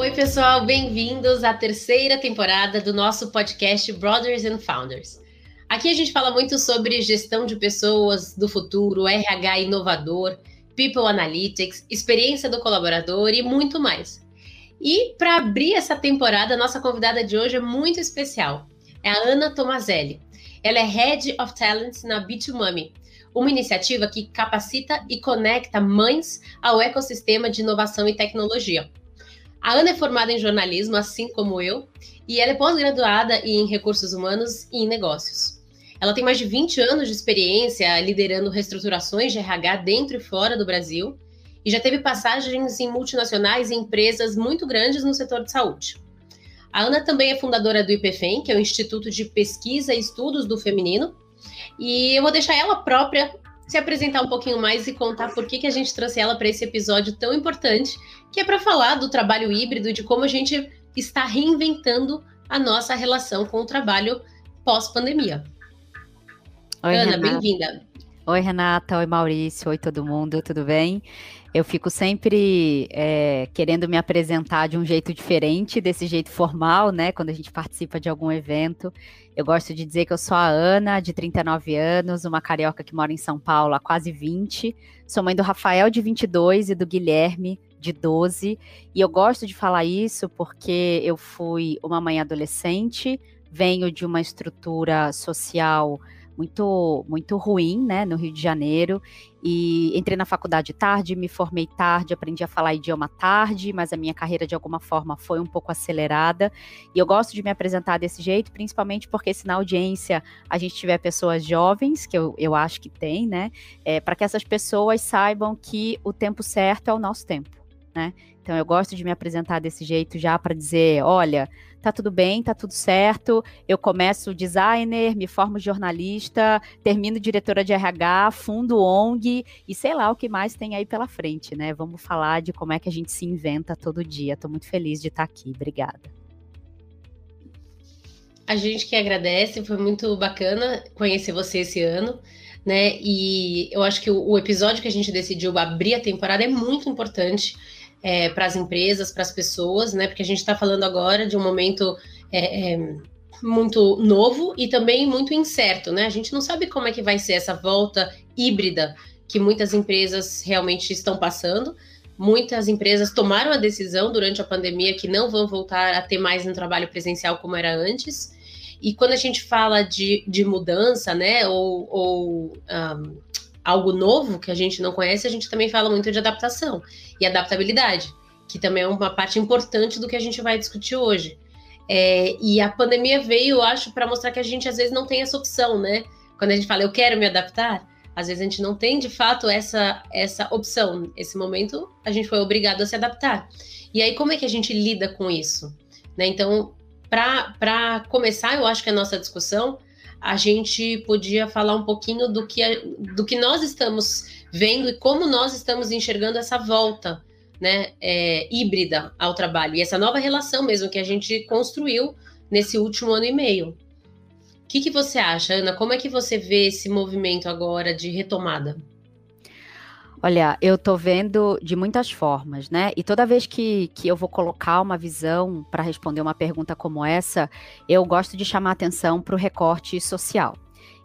Oi, pessoal, bem-vindos à terceira temporada do nosso podcast Brothers and Founders. Aqui a gente fala muito sobre gestão de pessoas do futuro, RH inovador, People Analytics, experiência do colaborador e muito mais. E para abrir essa temporada, a nossa convidada de hoje é muito especial. É a Ana Tomazelli. Ela é Head of Talents na B2Mummy, uma iniciativa que capacita e conecta mães ao ecossistema de inovação e tecnologia. A Ana é formada em jornalismo, assim como eu, e ela é pós-graduada em recursos humanos e em negócios. Ela tem mais de 20 anos de experiência liderando reestruturações de RH dentro e fora do Brasil e já teve passagens em multinacionais e empresas muito grandes no setor de saúde. A Ana também é fundadora do IPFEM, que é o Instituto de Pesquisa e Estudos do Feminino, e eu vou deixar ela própria se apresentar um pouquinho mais e contar por que, que a gente trouxe ela para esse episódio tão importante, que é para falar do trabalho híbrido e de como a gente está reinventando a nossa relação com o trabalho pós-pandemia. Ana, bem-vinda. Oi, Renata. Oi, Maurício. Oi, todo mundo. Tudo bem? Eu fico sempre é, querendo me apresentar de um jeito diferente, desse jeito formal, né? Quando a gente participa de algum evento. Eu gosto de dizer que eu sou a Ana, de 39 anos, uma carioca que mora em São Paulo há quase 20. Sou mãe do Rafael, de 22, e do Guilherme, de 12. E eu gosto de falar isso porque eu fui uma mãe adolescente, venho de uma estrutura social muito muito ruim, né, no Rio de Janeiro. E entrei na faculdade tarde, me formei tarde, aprendi a falar idioma tarde, mas a minha carreira de alguma forma foi um pouco acelerada. E eu gosto de me apresentar desse jeito, principalmente porque se na audiência a gente tiver pessoas jovens, que eu, eu acho que tem, né, é, para que essas pessoas saibam que o tempo certo é o nosso tempo, né? Então eu gosto de me apresentar desse jeito já para dizer, olha, tá tudo bem, tá tudo certo. Eu começo designer, me formo jornalista, termino diretora de RH, fundo ONG e sei lá o que mais tem aí pela frente, né? Vamos falar de como é que a gente se inventa todo dia. Tô muito feliz de estar aqui. Obrigada. A gente que agradece, foi muito bacana conhecer você esse ano, né? E eu acho que o episódio que a gente decidiu abrir a temporada é muito importante é, para as empresas, para as pessoas, né? Porque a gente está falando agora de um momento é, é, muito novo e também muito incerto, né? A gente não sabe como é que vai ser essa volta híbrida que muitas empresas realmente estão passando. Muitas empresas tomaram a decisão durante a pandemia que não vão voltar a ter mais um trabalho presencial como era antes. E quando a gente fala de, de mudança, né, ou, ou um, algo novo que a gente não conhece, a gente também fala muito de adaptação e adaptabilidade, que também é uma parte importante do que a gente vai discutir hoje. É, e a pandemia veio, eu acho, para mostrar que a gente às vezes não tem essa opção, né? Quando a gente fala eu quero me adaptar, às vezes a gente não tem de fato essa, essa opção. Esse momento a gente foi obrigado a se adaptar. E aí, como é que a gente lida com isso? Né? Então, para começar, eu acho que a nossa discussão a gente podia falar um pouquinho do que, do que nós estamos vendo e como nós estamos enxergando essa volta né, é, híbrida ao trabalho e essa nova relação mesmo que a gente construiu nesse último ano e meio. O que, que você acha, Ana? Como é que você vê esse movimento agora de retomada? Olha, eu tô vendo de muitas formas, né? E toda vez que, que eu vou colocar uma visão para responder uma pergunta como essa, eu gosto de chamar atenção para o recorte social.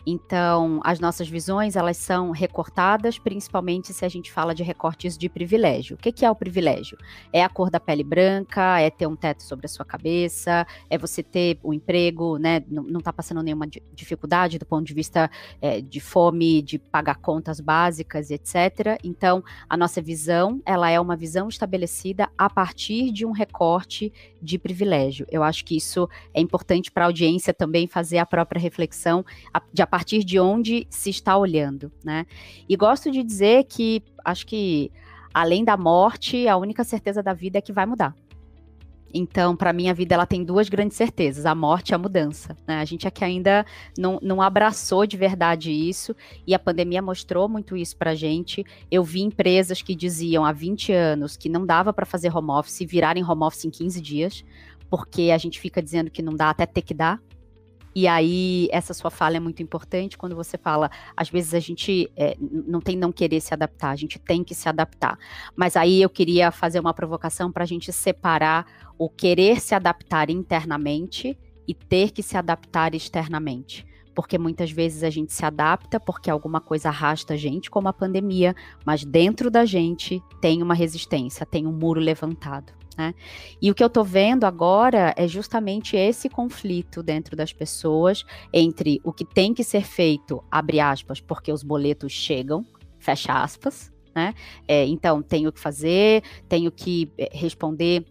Então, as nossas visões, elas são recortadas, principalmente se a gente fala de recortes de privilégio. O que, que é o privilégio? É a cor da pele branca, é ter um teto sobre a sua cabeça, é você ter um emprego, né? Não está passando nenhuma dificuldade do ponto de vista é, de fome, de pagar contas básicas, etc. Então, a nossa visão, ela é uma visão estabelecida a partir de um recorte de privilégio. Eu acho que isso é importante para a audiência também fazer a própria reflexão de a partir de onde se está olhando, né? E gosto de dizer que acho que além da morte, a única certeza da vida é que vai mudar. Então, para mim, a vida ela tem duas grandes certezas: a morte e a mudança. Né? A gente aqui ainda não, não abraçou de verdade isso, e a pandemia mostrou muito isso para gente. Eu vi empresas que diziam há 20 anos que não dava para fazer home office, virarem home office em 15 dias, porque a gente fica dizendo que não dá até ter que dar. E aí, essa sua fala é muito importante quando você fala, às vezes a gente é, não tem não querer se adaptar, a gente tem que se adaptar. Mas aí eu queria fazer uma provocação para a gente separar o querer se adaptar internamente e ter que se adaptar externamente porque muitas vezes a gente se adapta porque alguma coisa arrasta a gente, como a pandemia, mas dentro da gente tem uma resistência, tem um muro levantado. Né? E o que eu estou vendo agora é justamente esse conflito dentro das pessoas entre o que tem que ser feito, abre aspas, porque os boletos chegam, fecha aspas, né? É, então, tenho que fazer, tenho que eh, responder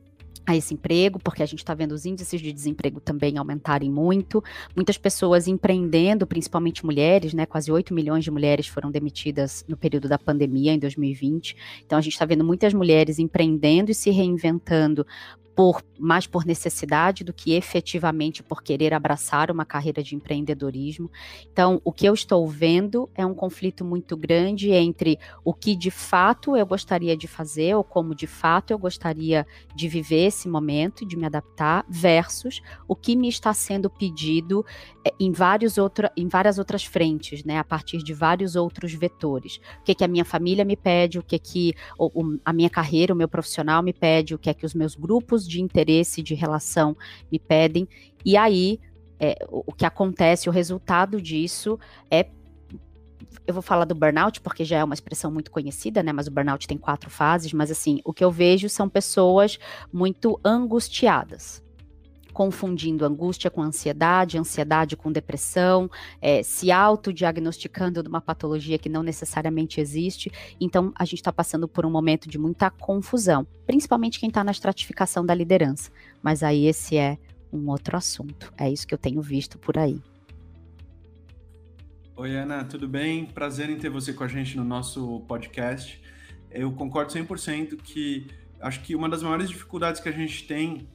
a esse emprego, porque a gente está vendo os índices de desemprego também aumentarem muito, muitas pessoas empreendendo, principalmente mulheres, né? Quase 8 milhões de mulheres foram demitidas no período da pandemia em 2020. Então a gente está vendo muitas mulheres empreendendo e se reinventando por mais por necessidade do que efetivamente por querer abraçar uma carreira de empreendedorismo. Então, o que eu estou vendo é um conflito muito grande entre o que de fato eu gostaria de fazer ou como de fato eu gostaria de viver esse momento, de me adaptar, versus o que me está sendo pedido é, em, vários outra, em várias outras frentes, né, a partir de vários outros vetores. O que, que a minha família me pede, o que, que o, o, a minha carreira, o meu profissional me pede, o que é que os meus grupos de interesse, de relação me pedem, e aí é, o, que acontece, o resultado disso é eu vou falar do burnout porque já é uma expressão muito conhecida, né? Mas o burnout tem quatro fases. Mas assim, o que eu vejo são pessoas muito angustiadas, confundindo angústia com ansiedade, ansiedade com depressão, é, se autodiagnosticando de uma patologia que não necessariamente existe. Então, a gente está passando por um momento de muita confusão, principalmente quem está na estratificação da liderança. Mas aí esse é um outro assunto. É isso que eu tenho visto por aí. Oi, Ana, tudo bem? Prazer em ter você com a gente no nosso podcast. Eu concordo 100% que acho que uma das maiores dificuldades que a gente tem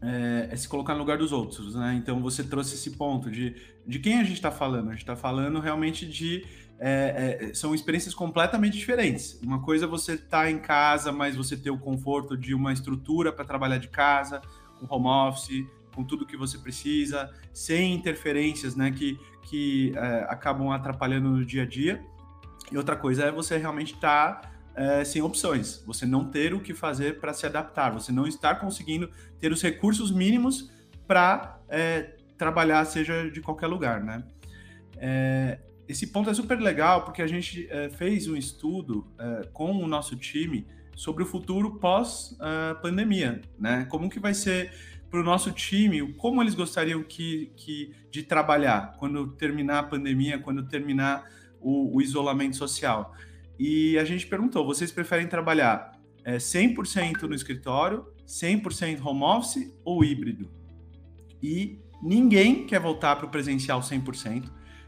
é, é, se colocar no lugar dos outros, né? Então você trouxe esse ponto de, de quem a gente está falando. A gente está falando realmente de é, é, são experiências completamente diferentes. Uma coisa é você estar tá em casa, mas você ter o conforto de uma estrutura para trabalhar de casa, com home office, com tudo que você precisa, sem interferências, né? Que, que é, acabam atrapalhando no dia a dia. E outra coisa é você realmente estar tá é, sem opções, você não ter o que fazer para se adaptar, você não estar conseguindo ter os recursos mínimos para é, trabalhar, seja de qualquer lugar, né? É, esse ponto é super legal porque a gente é, fez um estudo é, com o nosso time sobre o futuro pós-pandemia, né? Como que vai ser para o nosso time, como eles gostariam que, que, de trabalhar quando terminar a pandemia, quando terminar o, o isolamento social. E a gente perguntou: vocês preferem trabalhar é, 100% no escritório, 100% home office ou híbrido? E ninguém quer voltar para o presencial 100%.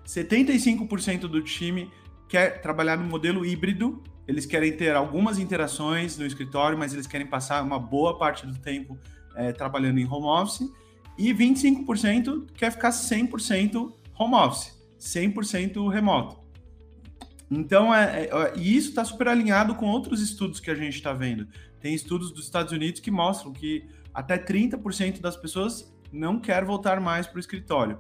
75% do time quer trabalhar no modelo híbrido. Eles querem ter algumas interações no escritório, mas eles querem passar uma boa parte do tempo é, trabalhando em home office. E 25% quer ficar 100% home office, 100% remoto. Então, é, é, e isso está super alinhado com outros estudos que a gente está vendo. Tem estudos dos Estados Unidos que mostram que até 30% das pessoas não quer voltar mais para o escritório.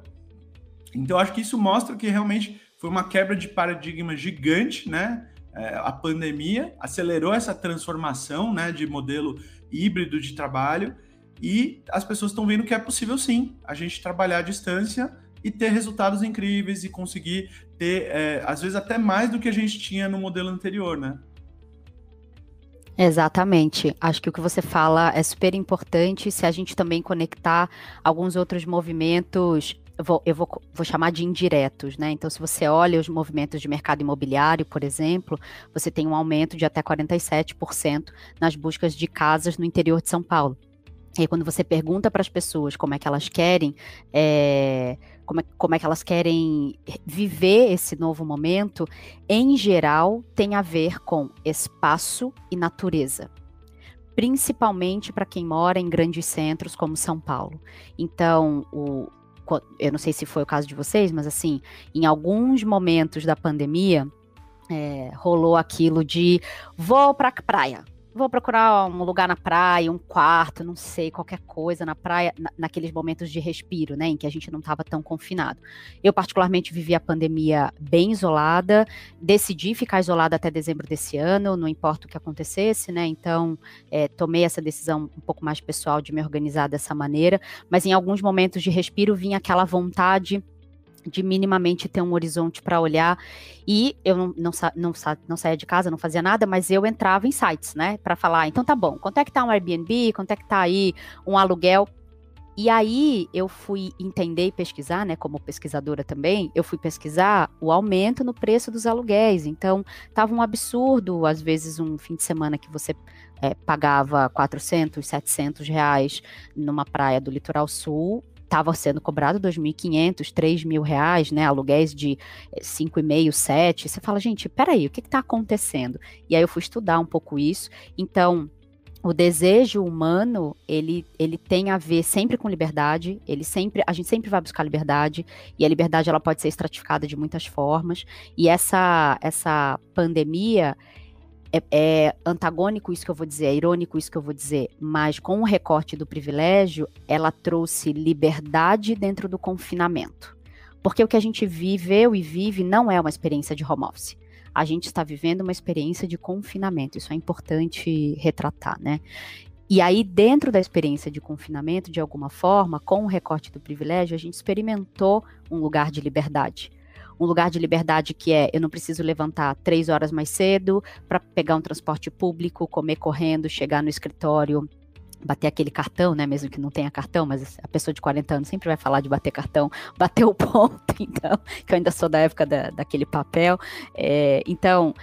Então, acho que isso mostra que realmente foi uma quebra de paradigma gigante, né? É, a pandemia acelerou essa transformação, né, de modelo híbrido de trabalho e as pessoas estão vendo que é possível sim a gente trabalhar à distância e ter resultados incríveis e conseguir ter, é, às vezes, até mais do que a gente tinha no modelo anterior, né? Exatamente. Acho que o que você fala é super importante se a gente também conectar alguns outros movimentos eu vou, eu vou, vou, chamar de indiretos, né? Então, se você olha os movimentos de mercado imobiliário, por exemplo, você tem um aumento de até 47% nas buscas de casas no interior de São Paulo. E aí, quando você pergunta para as pessoas como é que elas querem é, como é, como é que elas querem viver esse novo momento, em geral, tem a ver com espaço e natureza. Principalmente para quem mora em grandes centros como São Paulo. Então, o, eu não sei se foi o caso de vocês, mas assim, em alguns momentos da pandemia, é, rolou aquilo de vou para a praia, vou procurar um lugar na praia, um quarto, não sei, qualquer coisa na praia, na, naqueles momentos de respiro, né, em que a gente não estava tão confinado. Eu, particularmente, vivi a pandemia bem isolada, decidi ficar isolada até dezembro desse ano, não importa o que acontecesse, né, então é, tomei essa decisão um pouco mais pessoal de me organizar dessa maneira, mas em alguns momentos de respiro vinha aquela vontade de minimamente ter um horizonte para olhar. E eu não, não, não, não saía de casa, não fazia nada, mas eu entrava em sites, né, para falar, então tá bom, quanto é que tá um Airbnb, quanto é que tá aí um aluguel? E aí eu fui entender e pesquisar, né, como pesquisadora também, eu fui pesquisar o aumento no preço dos aluguéis. Então, tava um absurdo, às vezes um fim de semana que você é, pagava 400, 700 reais numa praia do litoral sul, estava sendo cobrado 2.500, 3.000 reais, né, aluguéis de 5,5, eh, 7. Você fala, gente, peraí, o que está acontecendo? E aí eu fui estudar um pouco isso. Então, o desejo humano, ele, ele tem a ver sempre com liberdade, ele sempre, a gente sempre vai buscar liberdade, e a liberdade ela pode ser estratificada de muitas formas, e essa, essa pandemia, é, é, antagônico isso que eu vou dizer, é irônico isso que eu vou dizer, mas com o recorte do privilégio, ela trouxe liberdade dentro do confinamento. Porque o que a gente viveu e vive não é uma experiência de home office. A gente está vivendo uma experiência de confinamento. Isso é importante retratar, né? E aí, dentro da experiência de confinamento, de alguma forma, com o recorte do privilégio, a gente experimentou um lugar de liberdade um lugar de liberdade que é eu não preciso levantar três horas mais cedo para pegar um transporte público, comer correndo, chegar no escritório bater aquele cartão, né? Mesmo que não tenha cartão, mas a pessoa de 40 anos sempre vai falar de bater cartão, bater o ponto, então, que eu ainda sou da época da, daquele papel. É, então,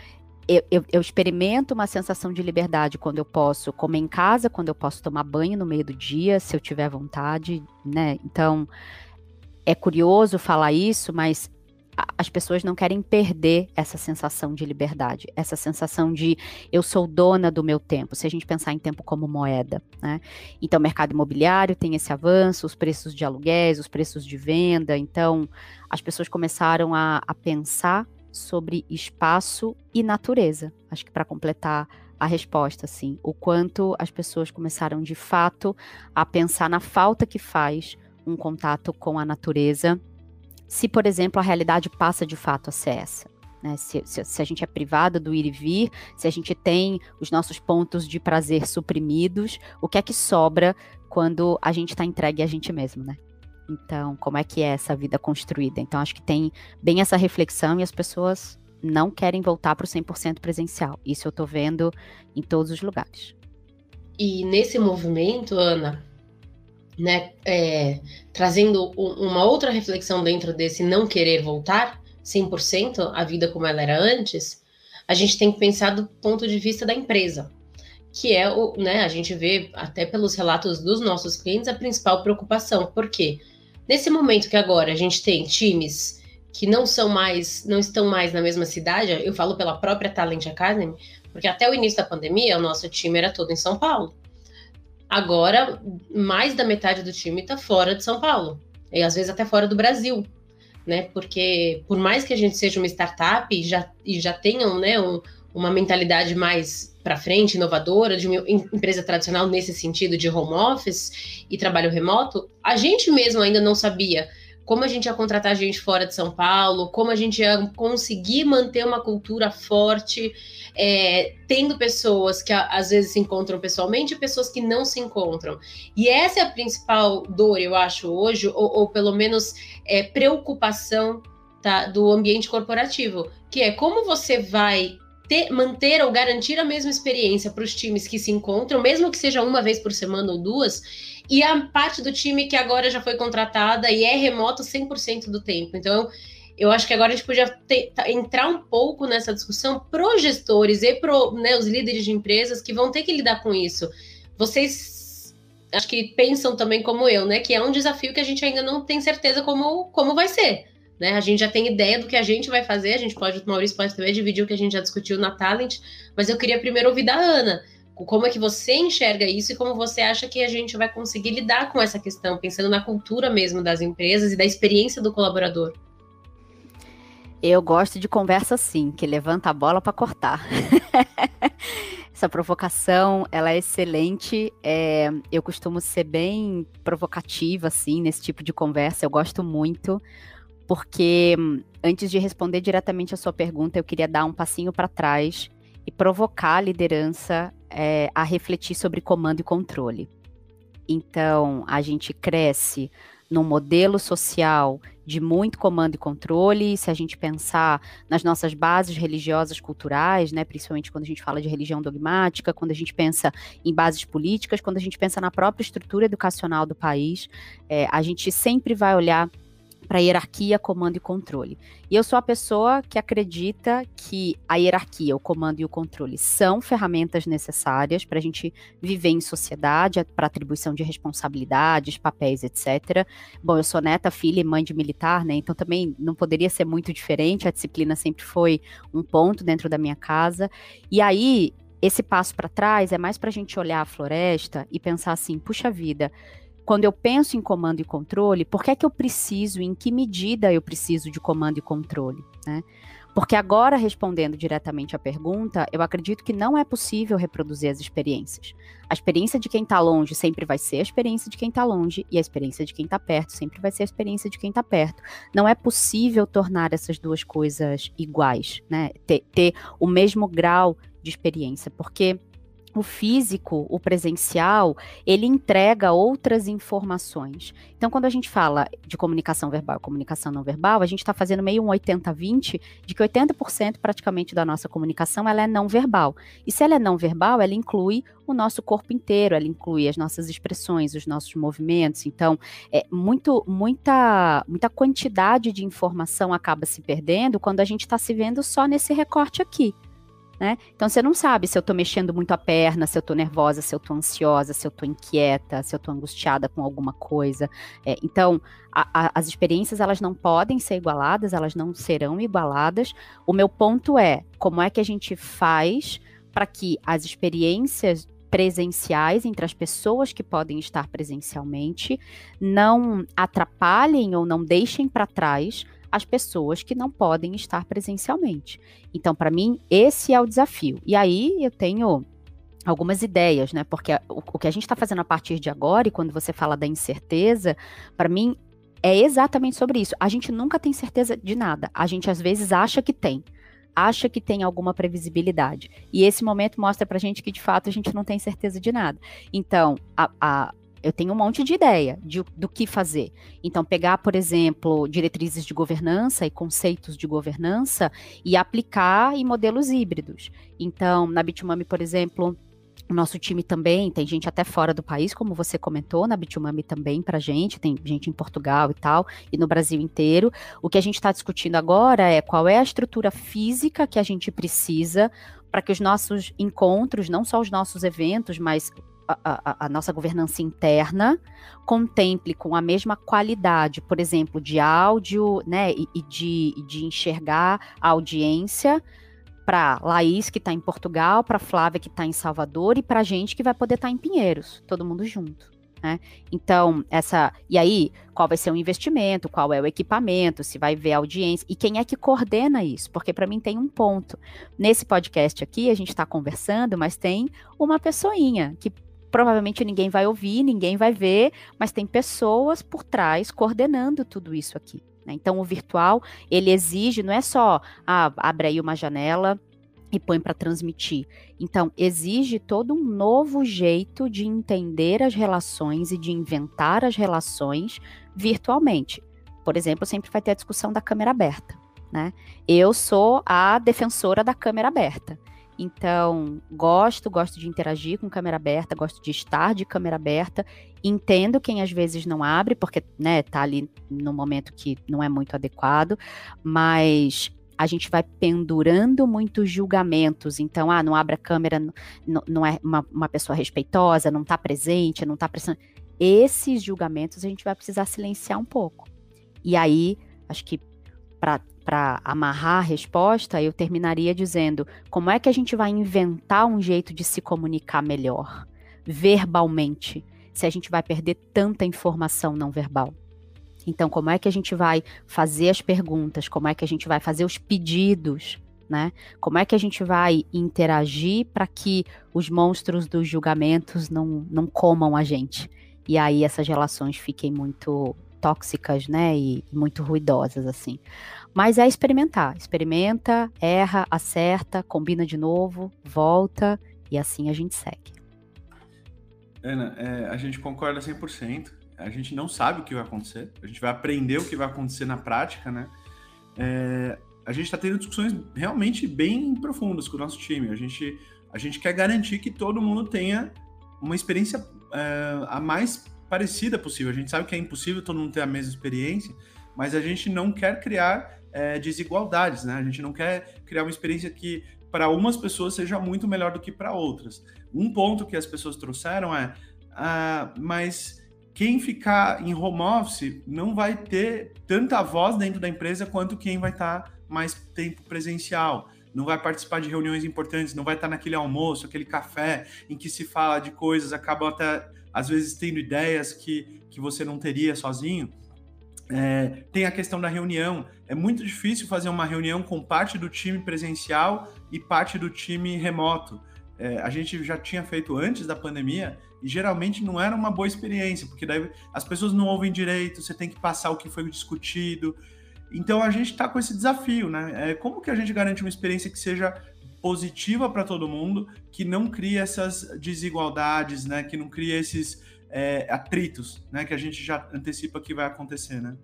eu, eu, eu, experimento uma sensação de liberdade quando eu posso comer em casa, quando eu posso tomar banho no meio do dia, se eu tiver vontade, né? Então, é curioso falar isso, mas as pessoas não querem perder essa sensação de liberdade, essa sensação de eu sou dona do meu tempo, se a gente pensar em tempo como moeda. Né? Então, o mercado imobiliário tem esse avanço, os preços de aluguéis, os preços de venda. Então, as pessoas começaram a, a pensar sobre espaço e natureza. Acho que para completar a resposta, assim, o quanto as pessoas começaram de fato a pensar na falta que faz um contato com a natureza se, por exemplo, a realidade passa de fato a ser essa. Né? Se, se, se, a gente é privado do ir e vir, se a gente tem os nossos pontos de prazer suprimidos, o que é que sobra quando a gente está entregue a gente mesmo, né? Então, como é que é essa vida construída? Então, acho que tem bem essa reflexão e as pessoas não querem voltar para o 100% presencial. Isso eu estou vendo em todos os lugares. E nesse movimento, Ana, né, é, trazendo uma outra reflexão dentro desse não querer voltar 100% à vida como ela era antes, a gente tem que pensar do ponto de vista da empresa, que é o, né, a gente vê até pelos relatos dos nossos clientes a principal preocupação, porque nesse momento que agora a gente tem times que não são mais, não estão mais na mesma cidade, eu falo pela própria Talent Academy, porque até o início da pandemia o nosso time era todo em São Paulo. Agora, mais da metade do time está fora de São Paulo, e às vezes até fora do Brasil, né? Porque por mais que a gente seja uma startup e já, e já tenham né, um, uma mentalidade mais para frente, inovadora, de uma empresa tradicional nesse sentido de home office e trabalho remoto, a gente mesmo ainda não sabia como a gente ia contratar gente fora de São Paulo, como a gente ia conseguir manter uma cultura forte, é, tendo pessoas que às vezes se encontram pessoalmente e pessoas que não se encontram. E essa é a principal dor, eu acho, hoje, ou, ou pelo menos é, preocupação tá, do ambiente corporativo, que é como você vai ter, manter ou garantir a mesma experiência para os times que se encontram, mesmo que seja uma vez por semana ou duas, e a parte do time que agora já foi contratada e é remoto 100% do tempo. Então, eu acho que agora a gente podia ter, tá, entrar um pouco nessa discussão pro gestores e pro né, os líderes de empresas que vão ter que lidar com isso. Vocês acho que pensam também como eu, né? Que é um desafio que a gente ainda não tem certeza como, como vai ser. Né? A gente já tem ideia do que a gente vai fazer, a gente pode, o Maurício pode também dividir o que a gente já discutiu na Talent, mas eu queria primeiro ouvir da Ana como é que você enxerga isso e como você acha que a gente vai conseguir lidar com essa questão, pensando na cultura mesmo das empresas e da experiência do colaborador? Eu gosto de conversa assim, que levanta a bola para cortar. Essa provocação, ela é excelente. É, eu costumo ser bem provocativa, assim, nesse tipo de conversa. Eu gosto muito, porque antes de responder diretamente a sua pergunta, eu queria dar um passinho para trás e provocar a liderança é, a refletir sobre comando e controle. Então, a gente cresce num modelo social de muito comando e controle, se a gente pensar nas nossas bases religiosas culturais, né, principalmente quando a gente fala de religião dogmática, quando a gente pensa em bases políticas, quando a gente pensa na própria estrutura educacional do país, é, a gente sempre vai olhar para hierarquia, comando e controle. E eu sou a pessoa que acredita que a hierarquia, o comando e o controle são ferramentas necessárias para a gente viver em sociedade, para atribuição de responsabilidades, papéis, etc. Bom, eu sou neta, filha e mãe de militar, né? Então também não poderia ser muito diferente. A disciplina sempre foi um ponto dentro da minha casa. E aí, esse passo para trás é mais para a gente olhar a floresta e pensar assim: puxa vida quando eu penso em comando e controle, por que é que eu preciso, em que medida eu preciso de comando e controle, né? Porque agora, respondendo diretamente à pergunta, eu acredito que não é possível reproduzir as experiências. A experiência de quem está longe sempre vai ser a experiência de quem está longe, e a experiência de quem está perto sempre vai ser a experiência de quem está perto. Não é possível tornar essas duas coisas iguais, né? Ter, ter o mesmo grau de experiência, porque o físico, o presencial, ele entrega outras informações. Então, quando a gente fala de comunicação verbal e comunicação não verbal, a gente está fazendo meio um 80-20, de que 80% praticamente da nossa comunicação ela é não verbal. E se ela é não verbal, ela inclui o nosso corpo inteiro, ela inclui as nossas expressões, os nossos movimentos. Então, é muito, muita, muita quantidade de informação acaba se perdendo quando a gente está se vendo só nesse recorte aqui. Né? Então você não sabe se eu estou mexendo muito a perna, se eu estou nervosa, se eu estou ansiosa, se eu estou inquieta, se eu estou angustiada com alguma coisa. É, então a, a, as experiências elas não podem ser igualadas, elas não serão igualadas. O meu ponto é como é que a gente faz para que as experiências presenciais entre as pessoas que podem estar presencialmente não atrapalhem ou não deixem para trás as pessoas que não podem estar presencialmente. Então, para mim, esse é o desafio. E aí eu tenho algumas ideias, né? Porque o, o que a gente está fazendo a partir de agora, e quando você fala da incerteza, para mim é exatamente sobre isso. A gente nunca tem certeza de nada. A gente às vezes acha que tem acha que tem alguma previsibilidade. E esse momento mostra para a gente que, de fato, a gente não tem certeza de nada. Então, a, a, eu tenho um monte de ideia de, do que fazer. Então, pegar, por exemplo, diretrizes de governança e conceitos de governança e aplicar em modelos híbridos. Então, na Bitmami, por exemplo, o nosso time também, tem gente até fora do país, como você comentou, na Bitumami também para gente, tem gente em Portugal e tal, e no Brasil inteiro. O que a gente está discutindo agora é qual é a estrutura física que a gente precisa para que os nossos encontros, não só os nossos eventos, mas a, a, nossa governança interna contemple com a mesma qualidade, por exemplo, de áudio, né, e, e de, de enxergar a audiência para Laís, que está em Portugal, para Flávia, que está em Salvador, e para a gente que vai poder estar tá em Pinheiros, todo mundo junto. Né? Então, essa. E aí, qual vai ser o investimento, qual é o equipamento, se vai ver a audiência, e quem é que coordena isso? Porque para mim tem um ponto. Nesse podcast aqui, a gente está conversando, mas tem uma pessoinha que provavelmente ninguém vai ouvir, ninguém vai ver, mas tem pessoas por trás coordenando tudo isso aqui. Né? Então, o virtual, ele exige, não é só, ah, abre aí uma janela e põe para transmitir. Então, exige todo um novo jeito de entender as relações e de inventar as relações virtualmente. Por exemplo, sempre vai ter a discussão da câmera aberta. Né? Eu sou a defensora da câmera aberta. Então, gosto, gosto de interagir com câmera aberta, gosto de estar de câmera aberta. Entendo quem às vezes não abre, porque, né, tá ali no momento que não é muito adequado, mas a gente vai pendurando muitos julgamentos. Então, ah, não abre a câmera, não, é uma, uma, pessoa respeitosa, não está presente, não está prestando. Esses julgamentos a gente vai precisar silenciar um pouco. E aí, acho que para para amarrar a resposta, eu terminaria dizendo: como é que a gente vai inventar um jeito de se comunicar melhor, verbalmente, se a gente vai perder tanta informação não verbal? Então, como é que a gente vai fazer as perguntas? Como é que a gente vai fazer os pedidos? né? Como é que a gente vai interagir para que os monstros dos julgamentos não, não comam a gente? E aí essas relações fiquem muito tóxicas, né? E, muito ruidosas, assim. Mas é experimentar. Experimenta, erra, acerta, combina de novo, volta e assim a gente segue. Ana, é, a gente concorda 100%. A gente não sabe o que vai acontecer. A gente vai aprender o que vai acontecer na prática, né? É, a gente está tendo discussões realmente bem profundas com o nosso time. A gente, a gente quer garantir que todo mundo tenha uma experiência é, a mais parecida possível. A gente sabe que é impossível todo mundo ter a mesma experiência, mas a gente não quer criar é, desigualdades, né? A gente não quer criar uma experiência que para umas pessoas seja muito melhor do que para outras. Um ponto que as pessoas trouxeram é, ah, mas quem ficar em home office não vai ter tanta voz dentro da empresa quanto quem vai estar tá mais tempo presencial, não vai participar de reuniões importantes, não vai estar naquele almoço, aquele café em que se fala de coisas, acabam até às vezes tendo ideias que, que você não teria sozinho. É, tem a questão da reunião. É muito difícil fazer uma reunião com parte do time presencial e parte do time remoto. É, a gente já tinha feito antes da pandemia e geralmente não era uma boa experiência, porque daí as pessoas não ouvem direito, você tem que passar o que foi discutido. Então a gente está com esse desafio, né? É, como que a gente garante uma experiência que seja positiva para todo mundo, que não crie essas desigualdades, né? Que não crie esses é, atritos, né? Que a gente já antecipa que vai acontecer, né?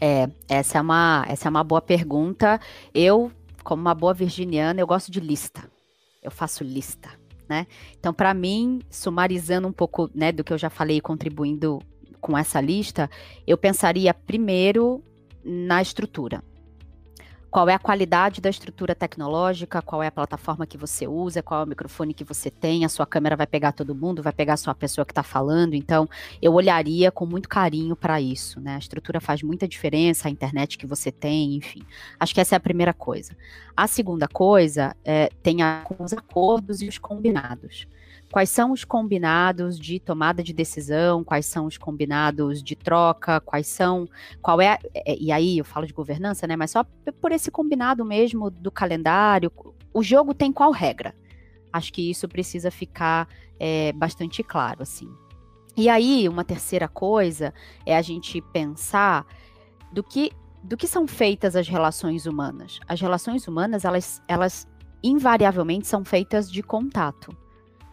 É, essa é uma, essa é uma boa pergunta. Eu, como uma boa virginiana, eu gosto de lista. Eu faço lista, né? Então, para mim, sumarizando um pouco, né, do que eu já falei, contribuindo com essa lista, eu pensaria primeiro na estrutura. Qual é a qualidade da estrutura tecnológica, qual é a plataforma que você usa, qual é o microfone que você tem, a sua câmera vai pegar todo mundo, vai pegar só a pessoa que está falando. Então, eu olharia com muito carinho para isso, né? A estrutura faz muita diferença, a internet que você tem, enfim. Acho que essa é a primeira coisa. A segunda coisa é, tem a, com os acordos e os combinados quais são os combinados de tomada de decisão, quais são os combinados de troca, quais são, qual é, é, e aí eu falo de governança, né, mas só por esse combinado mesmo do calendário, o jogo tem qual regra? Acho que isso precisa ficar é, bastante claro, assim. E aí, uma terceira coisa é a gente pensar do que, do que são feitas as relações humanas. As relações humanas, elas, elas invariavelmente são feitas de contato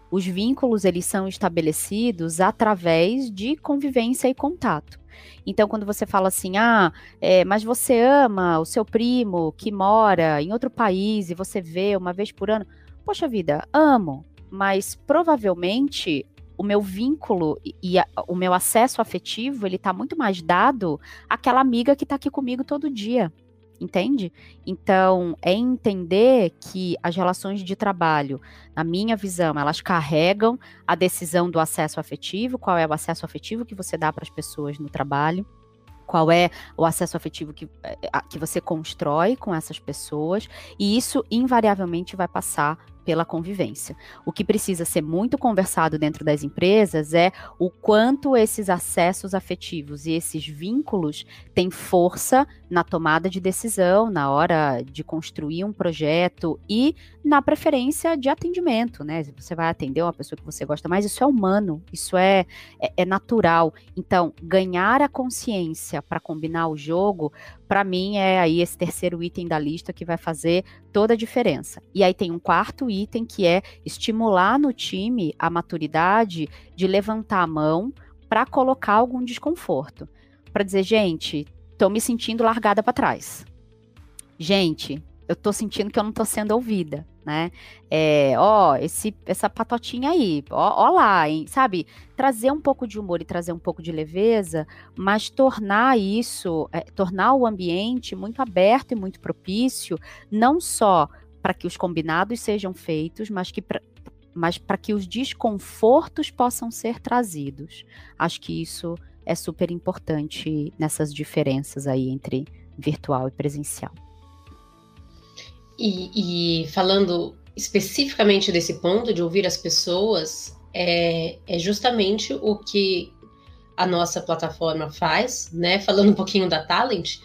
os vínculos eles são estabelecidos através de convivência e contato. Então, quando você fala assim, ah, é, mas você ama o seu primo que mora em outro país e você vê uma vez por ano, poxa vida, amo, mas provavelmente o meu vínculo e a, o meu acesso afetivo ele está muito mais dado àquela amiga que está aqui comigo todo dia entende? Então, é entender que as relações de trabalho, na minha visão, elas carregam a decisão do acesso afetivo, qual é o acesso afetivo que você dá para as pessoas no trabalho, qual é o acesso afetivo que, eh, que você constrói com essas pessoas, e isso invariavelmente vai passar pela convivência. O que precisa ser muito conversado dentro das empresas é o quanto esses acessos afetivos e esses vínculos têm força na tomada de decisão, na hora de construir um projeto e na preferência de atendimento, né? Você vai atender uma pessoa que você gosta mais, isso é humano, isso é, é, é natural. Então, ganhar a consciência para combinar o jogo para mim é aí esse terceiro item da lista que vai fazer toda a diferença. E aí tem um quarto item que é estimular no time a maturidade de levantar a mão para colocar algum desconforto, para dizer, gente, tô me sentindo largada para trás. Gente, eu tô sentindo que eu não tô sendo ouvida né? É, ó, esse, essa patotinha aí, ó, ó lá, hein? sabe? Trazer um pouco de humor e trazer um pouco de leveza, mas tornar isso, é, tornar o ambiente muito aberto e muito propício, não só para que os combinados sejam feitos, mas que pra, mas para que os desconfortos possam ser trazidos. Acho que isso é super importante nessas diferenças aí entre virtual e presencial. E, e, falando especificamente desse ponto de ouvir as pessoas, é, é, justamente o que a nossa plataforma faz, né? Falando um pouquinho da Talent,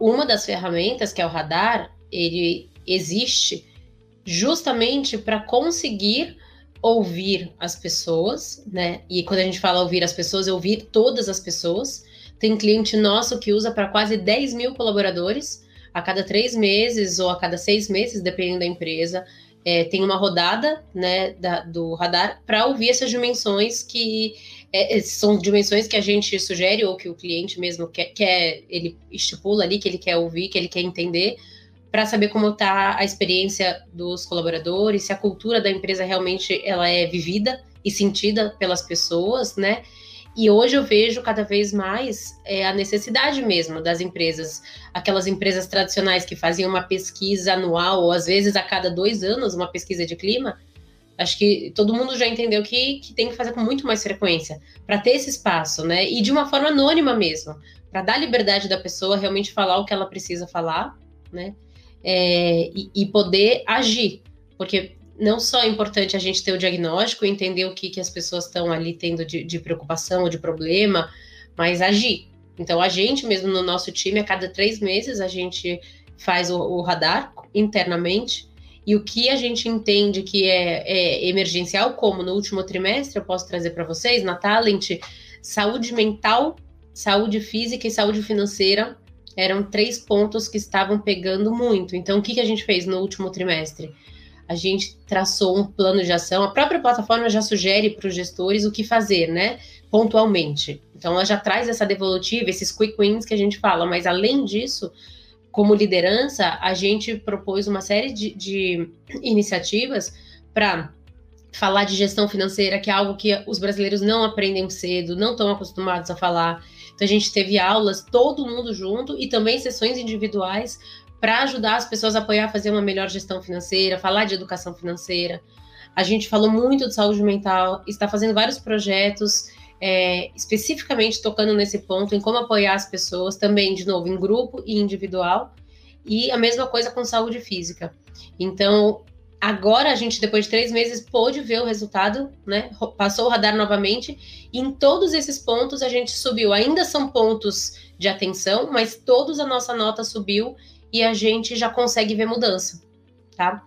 uma das ferramentas que é o radar, ele existe justamente para conseguir ouvir as pessoas, né? E quando a gente fala ouvir as pessoas, é ouvir todas as pessoas. Tem cliente nosso que usa para quase 10 mil colaboradores a cada três meses ou a cada seis meses, dependendo da empresa. É, tem uma rodada né, da, do radar para ouvir essas dimensões que é, são dimensões que a gente sugere ou que o cliente mesmo quer, quer ele estipula ali que ele quer ouvir, que ele quer entender, para saber como está a experiência dos colaboradores, se a cultura da empresa realmente ela é vivida e sentida pelas pessoas, né? E hoje eu vejo cada vez mais é, a necessidade mesmo das empresas, aquelas empresas tradicionais que faziam uma pesquisa anual, ou às vezes a cada dois anos, uma pesquisa de clima. Acho que todo mundo já entendeu que, que tem que fazer com muito mais frequência, para ter esse espaço, né? E de uma forma anônima mesmo, para dar liberdade da pessoa realmente falar o que ela precisa falar, né? É, e, e, poder agir. Porque não só é importante a gente ter o diagnóstico, entender o que, que as pessoas estão ali tendo de, de preocupação ou de problema, mas agir. Então, a gente mesmo no nosso time, a cada três meses, a gente faz o, o radar internamente. E o que a gente entende que é, é, emergencial, como no último trimestre, eu posso trazer para vocês, na Talent, saúde mental, saúde física e saúde financeira eram três pontos que estavam pegando muito. Então, o que, que a gente fez no último trimestre? A gente traçou um plano de ação, a própria plataforma já sugere para os gestores o que fazer, né? Pontualmente. Então, ela já traz essa devolutiva, esses quick wins que a gente fala, mas além disso, como liderança, a gente propôs uma série de, de iniciativas para falar de gestão financeira, que é algo que os brasileiros não aprendem cedo, não estão acostumados a falar então a gente teve aulas, todo mundo junto, e também sessões individuais para ajudar as pessoas a apoiar a fazer uma melhor gestão financeira, falar de educação financeira. A gente falou muito de saúde mental, está fazendo vários projetos é, especificamente tocando nesse ponto, em como apoiar as pessoas, também, de novo, em grupo e individual, e a mesma coisa com saúde física. Então, Agora a gente, depois de três meses, pôde ver o resultado, né? Passou o radar novamente, e em todos esses pontos a gente subiu. Ainda são pontos de atenção, mas todos a nossa nota subiu e a gente já consegue ver mudança, tá?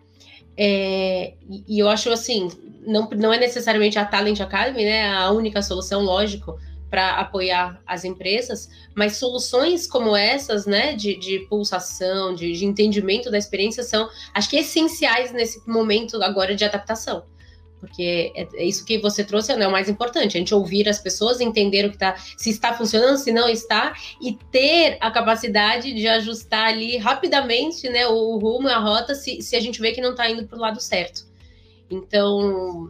É, e eu acho assim, não, não é necessariamente a Talent Academy, né? A única solução, lógico, para apoiar as empresas, mas soluções como essas, né, de, de pulsação, de, de entendimento da experiência, são, acho que, essenciais nesse momento agora de adaptação. Porque é, é isso que você trouxe é o mais importante, a gente ouvir as pessoas, entender o que está, se está funcionando, se não está, e ter a capacidade de ajustar ali rapidamente né, o, rumo, a rota, se, se a gente vê que não está indo para o lado certo. Então,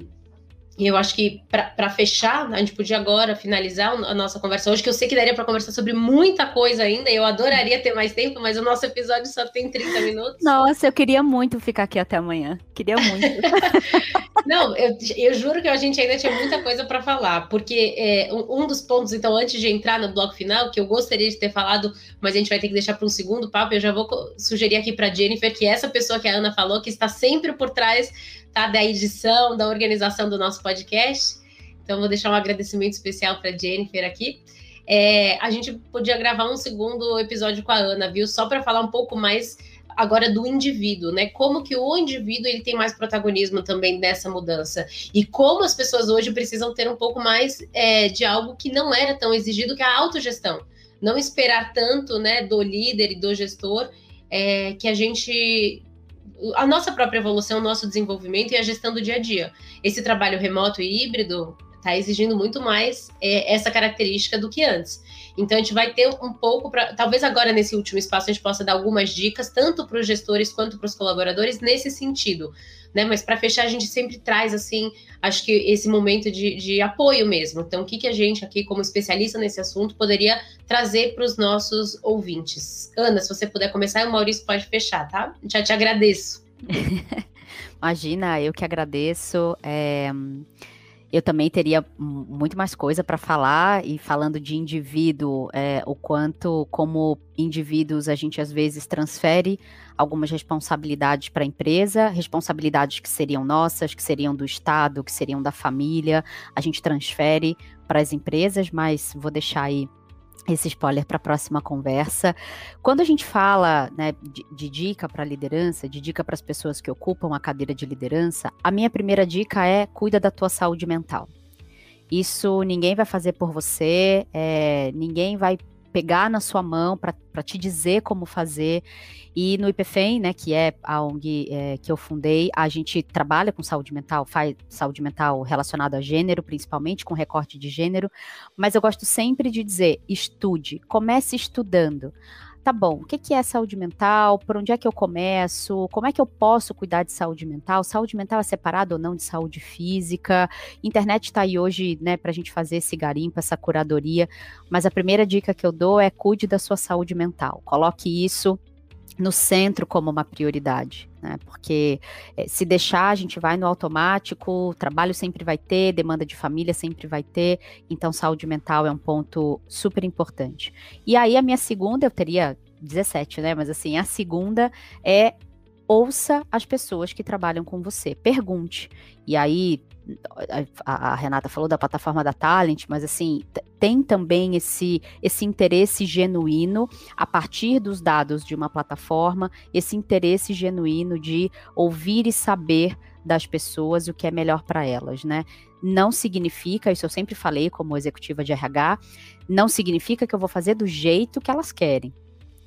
e eu acho que para fechar, a gente podia agora finalizar a nossa conversa hoje, que eu sei que daria para conversar sobre muita coisa ainda, e eu adoraria ter mais tempo, mas o nosso episódio só tem 30 minutos. Nossa, eu queria muito ficar aqui até amanhã. Queria muito. Não, eu, eu juro que a gente ainda tinha muita coisa para falar, porque é, um, um, dos pontos, então, antes de entrar no bloco final, que eu gostaria de ter falado, mas a gente vai ter que deixar para um segundo papo, eu já vou sugerir aqui para Jennifer que essa pessoa que a Ana falou, que está sempre por trás tá? Da edição, da organização do nosso podcast. Então, vou deixar um agradecimento especial para Jennifer aqui. É, a gente podia gravar um segundo episódio com a Ana, viu? Só para falar um pouco mais agora do indivíduo, né? Como que o indivíduo ele tem mais protagonismo também nessa mudança e como as pessoas hoje precisam ter um pouco mais é, de algo que não era tão exigido, que é a autogestão. Não esperar tanto, né, do líder e do gestor, é, que a gente a nossa própria evolução, o nosso desenvolvimento e a gestão do dia a dia. Esse trabalho remoto e híbrido está exigindo muito mais é, essa característica do que antes. Então a gente vai ter um pouco para, talvez agora nesse último espaço a gente possa dar algumas dicas tanto para os gestores quanto para os colaboradores nesse sentido, né? Mas para fechar a gente sempre traz assim, acho que esse momento de, de apoio mesmo. Então o que que a gente aqui como especialista nesse assunto poderia trazer para os nossos ouvintes? Ana, se você puder começar, o Maurício pode fechar, tá? Já te agradeço. Imagina, eu que agradeço. É... Eu também teria muito mais coisa para falar, e falando de indivíduo, é, o quanto, como indivíduos, a gente às vezes transfere algumas responsabilidades para a empresa, responsabilidades que seriam nossas, que seriam do Estado, que seriam da família, a gente transfere para as empresas, mas vou deixar aí esse spoiler para a próxima conversa. Quando a gente fala né, de, de dica para liderança, de dica para as pessoas que ocupam a cadeira de liderança, a minha primeira dica é cuida da tua saúde mental. Isso ninguém vai fazer por você, é, ninguém vai pegar na sua mão para te dizer como fazer. E no IPFEM, né, que é a ONG é, que eu fundei, a gente trabalha com saúde mental, faz saúde mental relacionada a gênero, principalmente com recorte de gênero, mas eu gosto sempre de dizer, estude, comece estudando tá bom, o que, é saúde mental? Por onde é que eu começo? Como é que eu posso cuidar de saúde mental? Saúde mental é separada ou não de saúde física? Internet está aí hoje, né, para a gente fazer esse garimpo, essa curadoria. Mas a primeira dica que eu dou é cuide da sua saúde mental. Coloque isso no centro como uma prioridade, né? Porque é, se deixar, a gente vai no automático, trabalho sempre vai ter, demanda de família sempre vai ter, então saúde mental é um ponto super importante. E aí a minha segunda, eu teria 17, né? Mas assim, a segunda é ouça as pessoas que trabalham com você, pergunte. E aí, a, a, Renata falou da plataforma da Talent, mas assim, tem também esse, esse interesse genuíno a partir dos dados de uma plataforma, esse interesse genuíno de ouvir e saber das pessoas o que é melhor para elas, né? Não significa, isso eu sempre falei como executiva de RH, não significa que eu vou fazer do jeito que elas querem.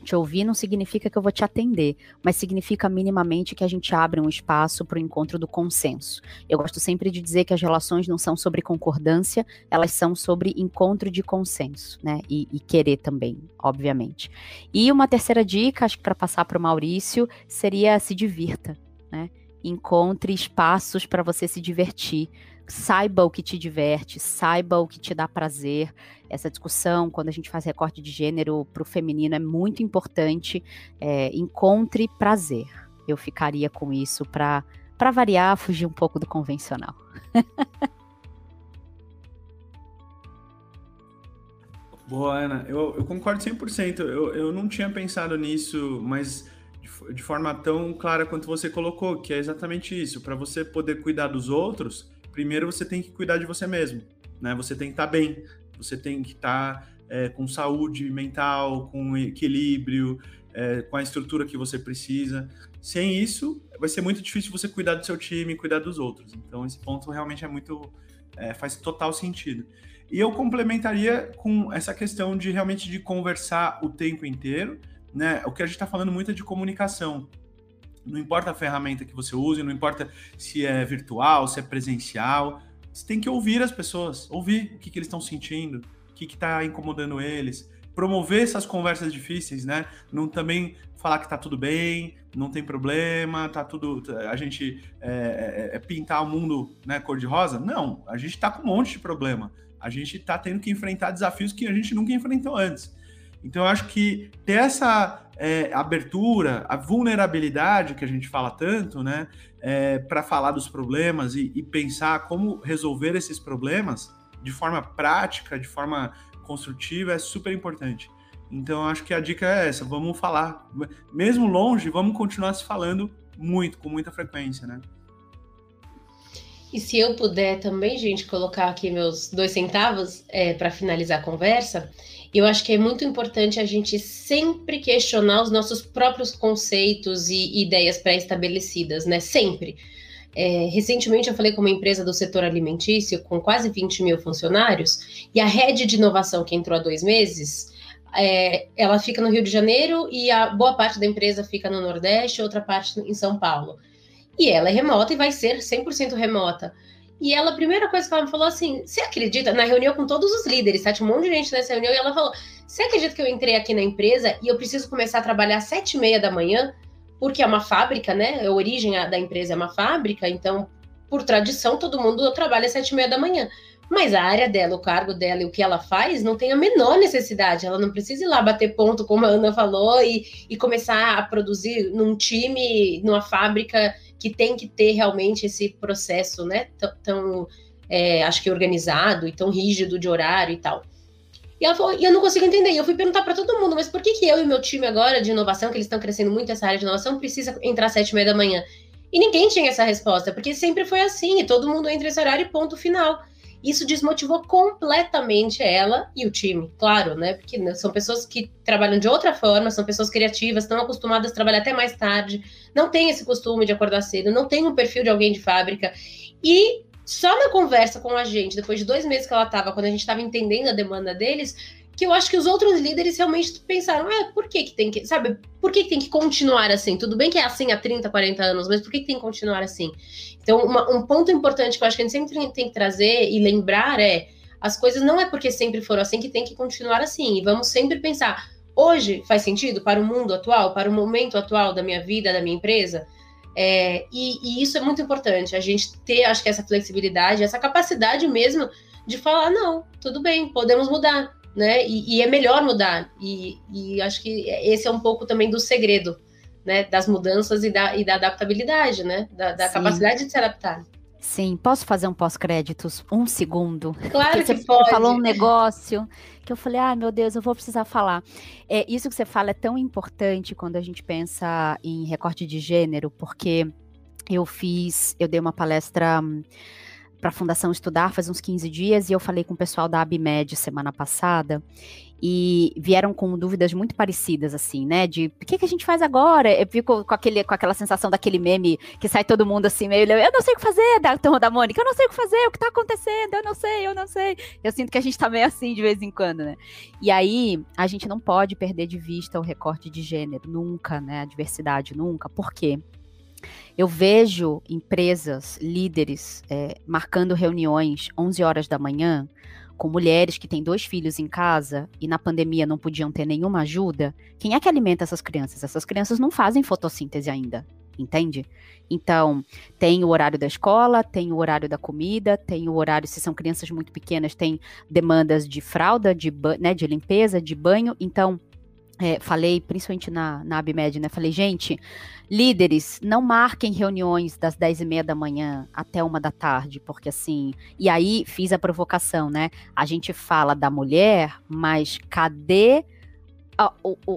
Te ouvir não significa que eu vou te atender, mas significa minimamente que a gente abre um espaço para o encontro do consenso. Eu gosto sempre de dizer que as relações não são sobre concordância, elas são sobre encontro de consenso, né? E, e querer também, obviamente. E uma terceira dica, acho que para passar para o Maurício, seria se divirta, né? Encontre espaços para você se divertir saiba o que te diverte, saiba o que te dá prazer. Essa discussão, quando a gente faz recorte de gênero para o feminino, é muito importante. É, encontre prazer. Eu ficaria com isso para variar, fugir um pouco do convencional. Boa, Ana. Eu, eu concordo 100%. Eu, eu não tinha pensado nisso, mas de, de forma tão clara quanto você colocou, que é exatamente isso. Para você poder cuidar dos outros, primeiro você tem que cuidar de você mesmo, né? Você tem que estar tá bem, você tem que estar tá, é, com saúde mental, com equilíbrio, é, com a estrutura que você precisa. Sem isso, vai ser muito difícil você cuidar do seu time, cuidar dos outros. Então, esse ponto realmente é muito é, faz total sentido. E eu complementaria com essa questão de realmente de conversar o tempo inteiro, né? O que a gente está falando muito é de comunicação. Não importa a ferramenta que você use, não importa se é virtual, se é presencial, você tem que ouvir as pessoas, ouvir o que, que eles estão sentindo, o que está incomodando eles, promover essas conversas difíceis, né? Não também falar que tá tudo bem, não tem problema, tá tudo. A gente é, é, é pintar o mundo né, cor-de-rosa? Não, a gente tá com um monte de problema. A gente tá tendo que enfrentar desafios que a gente nunca enfrentou antes. Então, eu acho que ter essa é, abertura, a vulnerabilidade que a gente fala tanto, né, é, para falar dos problemas e, e, pensar como resolver esses problemas de forma prática, de forma construtiva, é super importante. Então, acho que a dica é essa: vamos falar, mesmo longe, vamos continuar se falando muito, com muita frequência, né? E se eu puder também, gente, colocar aqui meus dois centavos é, para finalizar a conversa, eu acho que é muito importante a gente sempre questionar os nossos próprios conceitos e ideias pré-estabelecidas, né? Sempre. É, recentemente eu falei com uma empresa do setor alimentício com quase 20 mil funcionários e a rede de inovação que entrou há dois meses, é, ela fica no Rio de Janeiro e a boa parte da empresa fica no Nordeste, outra parte em São Paulo. E ela é remota e vai ser 100% remota. E ela, a primeira coisa que ela me falou assim: você acredita? Na reunião com todos os líderes, tá? Tinha um monte de gente nessa reunião, e ela falou: você acredita que eu entrei aqui na empresa e eu preciso começar a trabalhar às sete e meia da manhã, porque é uma fábrica, né? A origem da empresa é uma fábrica, então, por tradição, todo mundo trabalha às sete e meia da manhã. Mas a área dela, o cargo dela e o que ela faz não tem a menor necessidade. Ela não precisa ir lá bater ponto, como a Ana falou, e, e começar a produzir num time, numa fábrica que tem que ter realmente esse processo, né, tão, é, acho que organizado e tão rígido de horário e tal. E ela falou, e eu não consigo entender. E eu fui perguntar para todo mundo, mas por que, que eu e meu time agora de inovação, que eles estão crescendo muito essa área de inovação, precisa entrar às sete e meia da manhã? E ninguém tinha essa resposta, porque sempre foi assim, e todo mundo entra nesse horário e ponto final. Isso desmotivou completamente ela e o time, claro, né? Porque né, são pessoas que trabalham de outra forma, são pessoas criativas, estão acostumadas a trabalhar até mais tarde, não tem esse costume de acordar cedo, não tem um perfil de alguém de fábrica. E só na conversa com a gente, depois de dois meses que ela estava, quando a gente estava entendendo a demanda deles, que eu acho que os outros líderes realmente pensaram, ah, por que que tem que, sabe, por que, que tem que continuar assim? Tudo bem que é assim há 30, 40 anos, mas por que, que tem que continuar assim? Então, uma, um ponto importante que eu acho que a gente sempre tem que trazer e lembrar é, as coisas não é porque sempre foram assim que tem que continuar assim, e vamos sempre pensar, hoje faz sentido para o mundo atual, para o momento atual da minha vida, da minha empresa? É, e, e isso é muito importante, a gente ter, acho que essa flexibilidade, essa capacidade mesmo de falar, não, tudo bem, podemos mudar, né? E, e é melhor mudar. E, e, acho que esse é um pouco também do segredo, né? Das mudanças e da, e da adaptabilidade, né? Da, da capacidade de se adaptar. Sim, posso fazer um pós-créditos? Um segundo. Claro Porque que você pode. falou um negócio que eu falei, ah, meu Deus, eu vou precisar falar. É, isso que você fala é tão importante quando a gente pensa em recorte de gênero, porque eu fiz, eu dei uma palestra para a Fundação Estudar faz uns 15 dias e eu falei com o pessoal da Abimed semana passada e vieram com dúvidas muito parecidas, assim, né? De o que, que a gente faz agora? Eu fico com, aquele, com aquela sensação daquele meme que sai todo mundo assim, meio, eu não sei o que fazer, da turma da Mônica, eu não sei o que fazer, o que tá acontecendo, eu não sei, eu não sei. Eu sinto que a gente tá meio assim de vez em quando, né? E aí, a gente não pode perder de vista o recorte de gênero, nunca, né? A diversidade, nunca. Por quê? Eu vejo empresas, líderes, é, marcando reuniões 11 horas da manhã com mulheres que têm dois filhos em casa e na pandemia não podiam ter nenhuma ajuda. Quem é que alimenta essas crianças? Essas crianças não fazem fotossíntese ainda, entende? Então, tem o horário da escola, tem o horário da comida, tem o horário, se são crianças muito pequenas, tem demandas de fralda, de, né, de limpeza, de banho. Então, é, falei, principalmente na, na ABMED, né? Falei, gente, líderes, não marquem reuniões das 10 e meia da manhã até uma da tarde, porque assim. E aí fiz a provocação, né? A gente fala da mulher, mas cadê a,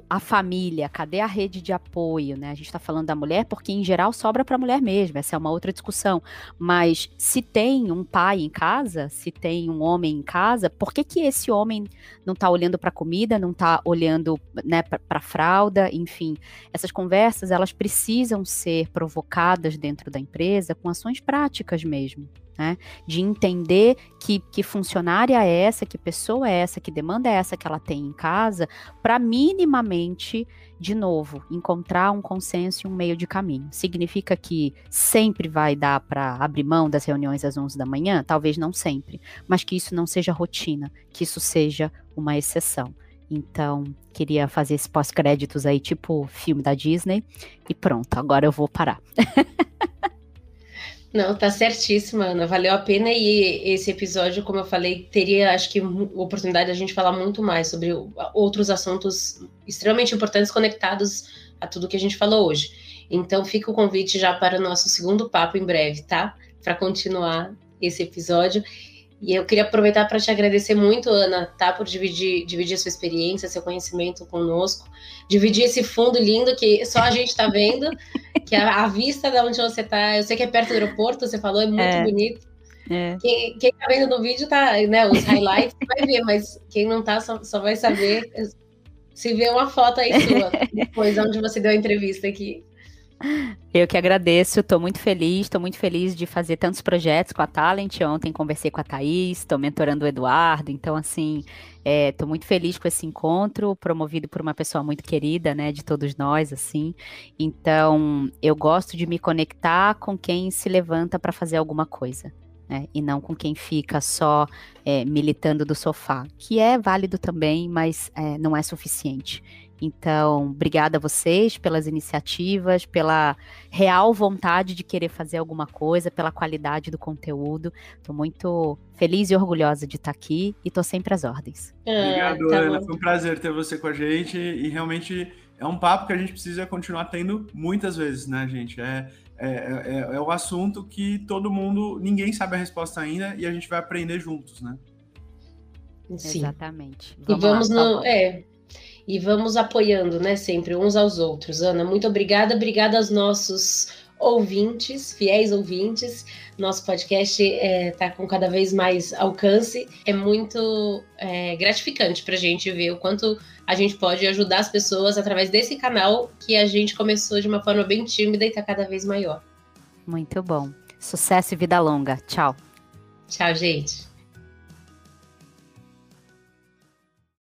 a, família, cadê a rede de apoio, né? A gente está falando da mulher porque, em geral, sobra para a mulher mesmo, essa é uma outra discussão. Mas se tem um pai em casa, se tem um homem em casa, por que, que esse homem não está olhando para a comida, não está olhando né, para a fralda, enfim? Essas conversas, elas precisam ser provocadas dentro da empresa com ações práticas mesmo. Né? De entender que, que funcionária é essa, que pessoa é essa, que demanda é essa que ela tem em casa, para minimamente, de novo, encontrar um consenso e um meio de caminho. Significa que sempre vai dar para abrir mão das reuniões às 11 da manhã? Talvez não sempre, mas que isso não seja rotina, que isso seja uma exceção. Então, queria fazer esse pós-créditos aí, tipo filme da Disney, e pronto, agora eu vou parar. Não, tá certíssima, Ana. Valeu a pena e esse episódio, como eu falei, teria, acho que, oportunidade de a gente falar muito mais sobre outros assuntos extremamente importantes conectados a tudo que a gente falou hoje. Então, fica o convite já para o nosso segundo papo em breve, tá? Para continuar esse episódio. E eu queria aproveitar para te agradecer muito, Ana, tá? Por dividir, dividir a sua experiência, seu conhecimento conosco, dividir esse fundo lindo que só a gente está vendo, que a, a, vista de onde você está. Eu sei que é perto do aeroporto, você falou, é muito é. bonito. É. Quem, quem tá vendo no vídeo tá, né? Os highlights vai ver, mas quem não tá só, só vai saber se vê uma foto aí sua, depois onde você deu a entrevista aqui. Eu que agradeço, estou muito feliz, estou muito feliz de fazer tantos projetos com a Talent. Ontem conversei com a Thaís, estou mentorando o Eduardo, então assim, estou é, muito feliz com esse encontro, promovido por uma pessoa muito querida, né, de todos nós, assim. Então, eu gosto de me conectar com quem se levanta para fazer alguma coisa. Né, e não com quem fica só é, militando do sofá, que é válido também, mas é, não é suficiente. Então, obrigada a vocês pelas iniciativas, pela real vontade de querer fazer alguma coisa, pela qualidade do conteúdo. Estou muito feliz e orgulhosa de estar aqui e estou sempre às ordens. Obrigado, tá Ana. Foi um prazer ter você com a gente e realmente é um papo que a gente precisa continuar tendo muitas vezes, né, gente? É, é, é, é o assunto que todo mundo, ninguém sabe a resposta ainda e a gente vai aprender juntos, né? Sim. Exatamente. Vamos e vamos lá, no. É, e vamos apoiando, né, sempre uns aos outros. Ana, muito obrigada, obrigada aos nossos ouvintes, fiéis ouvintes. Nosso podcast está é, tá com cada vez mais alcance. É muito é, gratificante para a gente ver o quanto a gente pode ajudar as pessoas através desse canal que a gente começou de uma forma bem tímida e está cada vez maior. Muito bom. Sucesso e vida longa. Tchau. Tchau, gente.